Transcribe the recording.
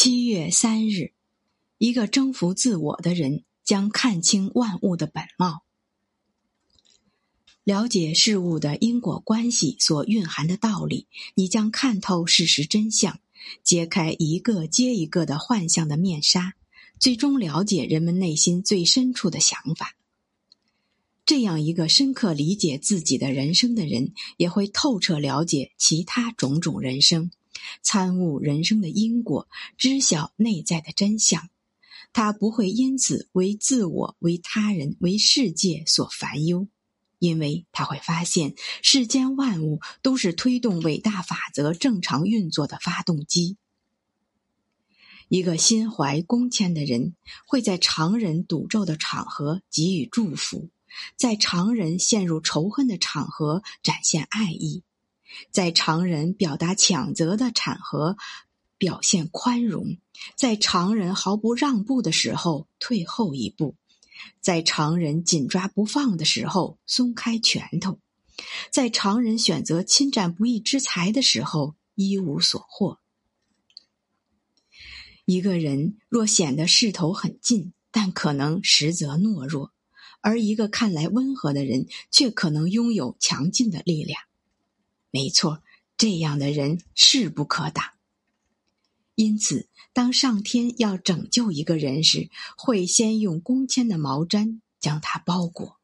七月三日，一个征服自我的人将看清万物的本貌，了解事物的因果关系所蕴含的道理，你将看透事实真相，揭开一个接一个的幻象的面纱，最终了解人们内心最深处的想法。这样一个深刻理解自己的人生的人，也会透彻了解其他种种人生。参悟人生的因果，知晓内在的真相，他不会因此为自我、为他人、为世界所烦忧，因为他会发现世间万物都是推动伟大法则正常运作的发动机。一个心怀恭谦的人，会在常人赌咒的场合给予祝福，在常人陷入仇恨的场合展现爱意。在常人表达谴责的场合，表现宽容；在常人毫不让步的时候，退后一步；在常人紧抓不放的时候，松开拳头；在常人选择侵占不义之财的时候，一无所获。一个人若显得势头很近，但可能实则懦弱；而一个看来温和的人，却可能拥有强劲的力量。没错，这样的人势不可挡。因此，当上天要拯救一个人时，会先用弓签的毛毡将他包裹。